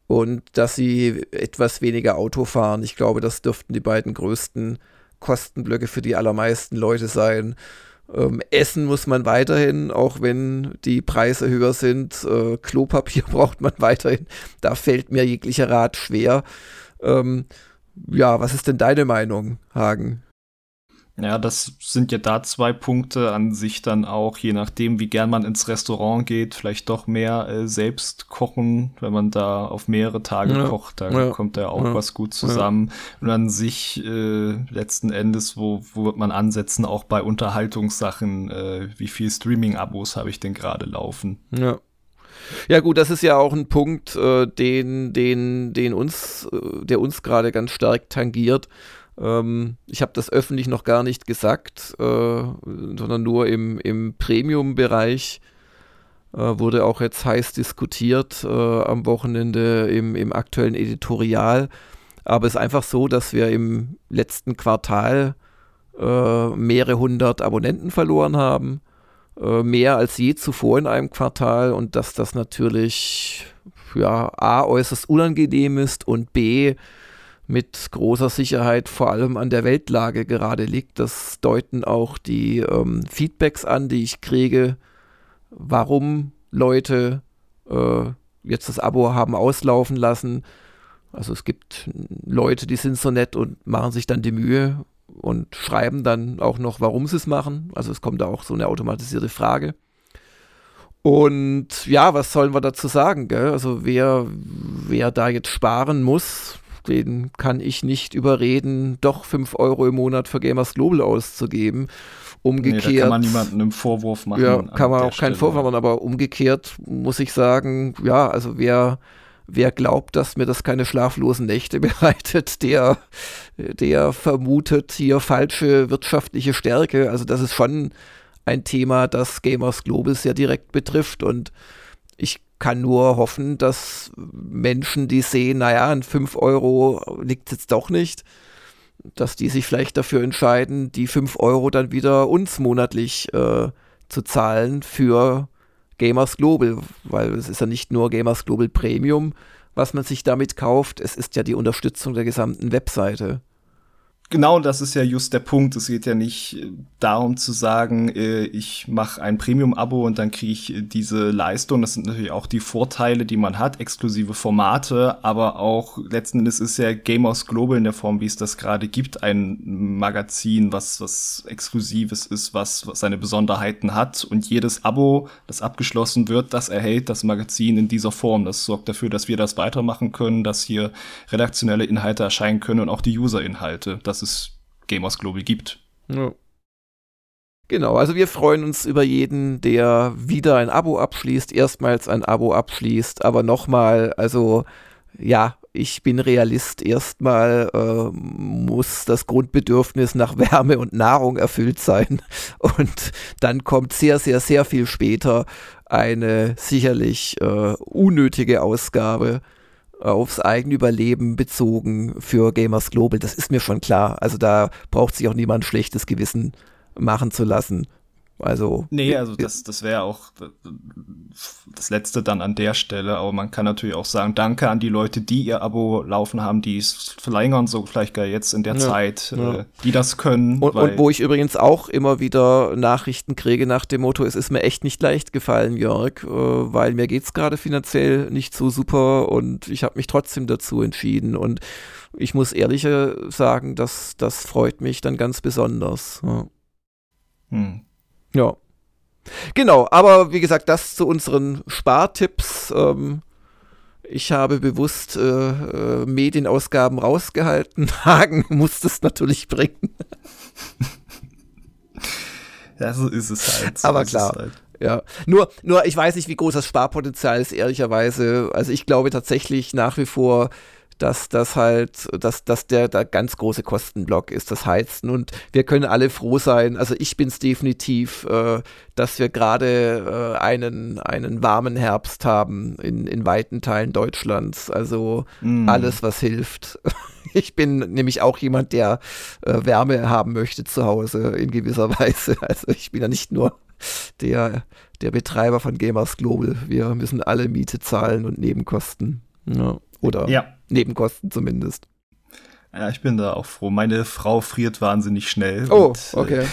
und dass sie etwas weniger Auto fahren. Ich glaube, das dürften die beiden größten Kostenblöcke für die allermeisten Leute sein. Ähm, essen muss man weiterhin, auch wenn die Preise höher sind. Äh, Klopapier braucht man weiterhin. Da fällt mir jeglicher Rat schwer. Ähm, ja, was ist denn deine Meinung, Hagen? Ja, das sind ja da zwei Punkte an sich dann auch, je nachdem, wie gern man ins Restaurant geht, vielleicht doch mehr äh, selbst kochen, wenn man da auf mehrere Tage ja, kocht, da ja, kommt da auch ja, was gut zusammen. Und an sich äh, letzten Endes, wo, wo wird man ansetzen, auch bei Unterhaltungssachen, äh, wie viel Streaming-Abos habe ich denn gerade laufen? Ja. Ja gut, das ist ja auch ein Punkt, äh, den, den, den uns, äh, der uns gerade ganz stark tangiert. Ähm, ich habe das öffentlich noch gar nicht gesagt, äh, sondern nur im, im Premium-Bereich äh, wurde auch jetzt heiß diskutiert äh, am Wochenende im, im aktuellen Editorial. Aber es ist einfach so, dass wir im letzten Quartal äh, mehrere hundert Abonnenten verloren haben. Äh, mehr als je zuvor in einem Quartal und dass das natürlich ja, A äußerst unangenehm ist und B mit großer Sicherheit vor allem an der Weltlage gerade liegt. Das deuten auch die ähm, Feedbacks an, die ich kriege, warum Leute äh, jetzt das Abo haben auslaufen lassen. Also es gibt Leute, die sind so nett und machen sich dann die Mühe und schreiben dann auch noch, warum sie es machen. Also es kommt da auch so eine automatisierte Frage. Und ja, was sollen wir dazu sagen? Gell? Also wer, wer da jetzt sparen muss, den kann ich nicht überreden, doch 5 Euro im Monat für Gamers Global auszugeben. Umgekehrt. Nee, kann man niemandem einen Vorwurf machen. Ja, kann man auch keinen Vorwurf machen, aber umgekehrt muss ich sagen, ja, also wer, wer glaubt, dass mir das keine schlaflosen Nächte bereitet, der, der vermutet hier falsche wirtschaftliche Stärke. Also das ist schon ein Thema, das Gamers Global sehr direkt betrifft und ich kann nur hoffen, dass Menschen, die sehen, naja, an 5 Euro liegt es jetzt doch nicht, dass die sich vielleicht dafür entscheiden, die 5 Euro dann wieder uns monatlich äh, zu zahlen für Gamers Global, weil es ist ja nicht nur Gamers Global Premium, was man sich damit kauft, es ist ja die Unterstützung der gesamten Webseite. Genau, das ist ja just der Punkt. Es geht ja nicht äh, darum zu sagen, äh, ich mache ein Premium-Abo und dann kriege ich äh, diese Leistung. Das sind natürlich auch die Vorteile, die man hat, exklusive Formate, aber auch letzten Endes ist ja Gamers Global in der Form, wie es das gerade gibt, ein Magazin, was was Exklusives ist, was, was seine Besonderheiten hat. Und jedes Abo, das abgeschlossen wird, das erhält das Magazin in dieser Form. Das sorgt dafür, dass wir das weitermachen können, dass hier redaktionelle Inhalte erscheinen können und auch die User-Inhalte. Das es Gamers Global gibt. Ja. Genau, also wir freuen uns über jeden, der wieder ein Abo abschließt, erstmals ein Abo abschließt, aber nochmal, also ja, ich bin Realist. Erstmal äh, muss das Grundbedürfnis nach Wärme und Nahrung erfüllt sein. Und dann kommt sehr, sehr, sehr viel später eine sicherlich äh, unnötige Ausgabe aufs eigene Überleben bezogen für Gamers Global. Das ist mir schon klar. Also da braucht sich auch niemand schlechtes Gewissen machen zu lassen. Also. Nee, also das, das wäre auch das Letzte dann an der Stelle. Aber man kann natürlich auch sagen, danke an die Leute, die ihr Abo laufen haben, die es verlängern, so vielleicht gar jetzt in der ja, Zeit, ja. Äh, die das können. Und, und, wo ich übrigens auch immer wieder Nachrichten kriege nach dem Motto, es ist mir echt nicht leicht gefallen, Jörg, äh, weil mir geht es gerade finanziell nicht so super und ich habe mich trotzdem dazu entschieden. Und ich muss ehrlich sagen, dass das freut mich dann ganz besonders. Ja. Hm. Ja. Genau, aber wie gesagt, das zu unseren Spartipps. Ähm, ich habe bewusst äh, äh, Medienausgaben rausgehalten. Hagen muss das natürlich bringen. ja, so ist es halt. So aber klar. Halt. Ja, nur, nur ich weiß nicht, wie groß das Sparpotenzial ist, ehrlicherweise. Also ich glaube tatsächlich nach wie vor, dass das halt, dass, dass der da ganz große Kostenblock ist, das Heizen. Und wir können alle froh sein, also ich bin es definitiv, äh, dass wir gerade äh, einen, einen warmen Herbst haben in, in weiten Teilen Deutschlands. Also mm. alles, was hilft. Ich bin nämlich auch jemand, der äh, Wärme haben möchte zu Hause in gewisser Weise. Also ich bin ja nicht nur der, der Betreiber von Gamers Global. Wir müssen alle Miete zahlen und Nebenkosten. Ja. Oder ja. Nebenkosten zumindest. Ja, ich bin da auch froh. Meine Frau friert wahnsinnig schnell. Oh, und, äh, okay. Äh,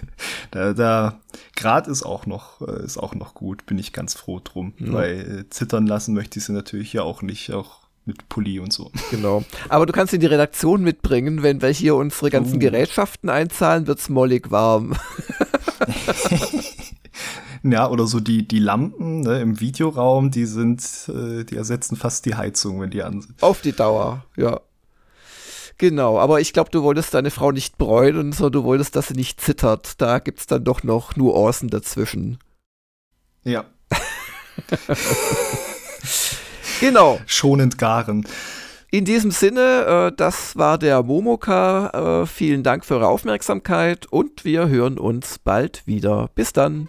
da, da Grad ist auch noch äh, ist auch noch gut. Bin ich ganz froh drum, mhm. weil äh, zittern lassen möchte ich sie natürlich ja auch nicht, auch mit Pulli und so. Genau. Aber du kannst in die Redaktion mitbringen, wenn wir hier unsere ganzen uh. Gerätschaften einzahlen, wird's mollig warm. Ja, oder so die, die Lampen ne, im Videoraum, die sind, äh, die ersetzen fast die Heizung, wenn die an sind. Auf die Dauer, ja. Genau, aber ich glaube, du wolltest deine Frau nicht bräunen, sondern du wolltest, dass sie nicht zittert. Da gibt es dann doch noch Nuancen dazwischen. Ja. genau. Schonend garen. In diesem Sinne, äh, das war der Momoka. Äh, vielen Dank für eure Aufmerksamkeit und wir hören uns bald wieder. Bis dann.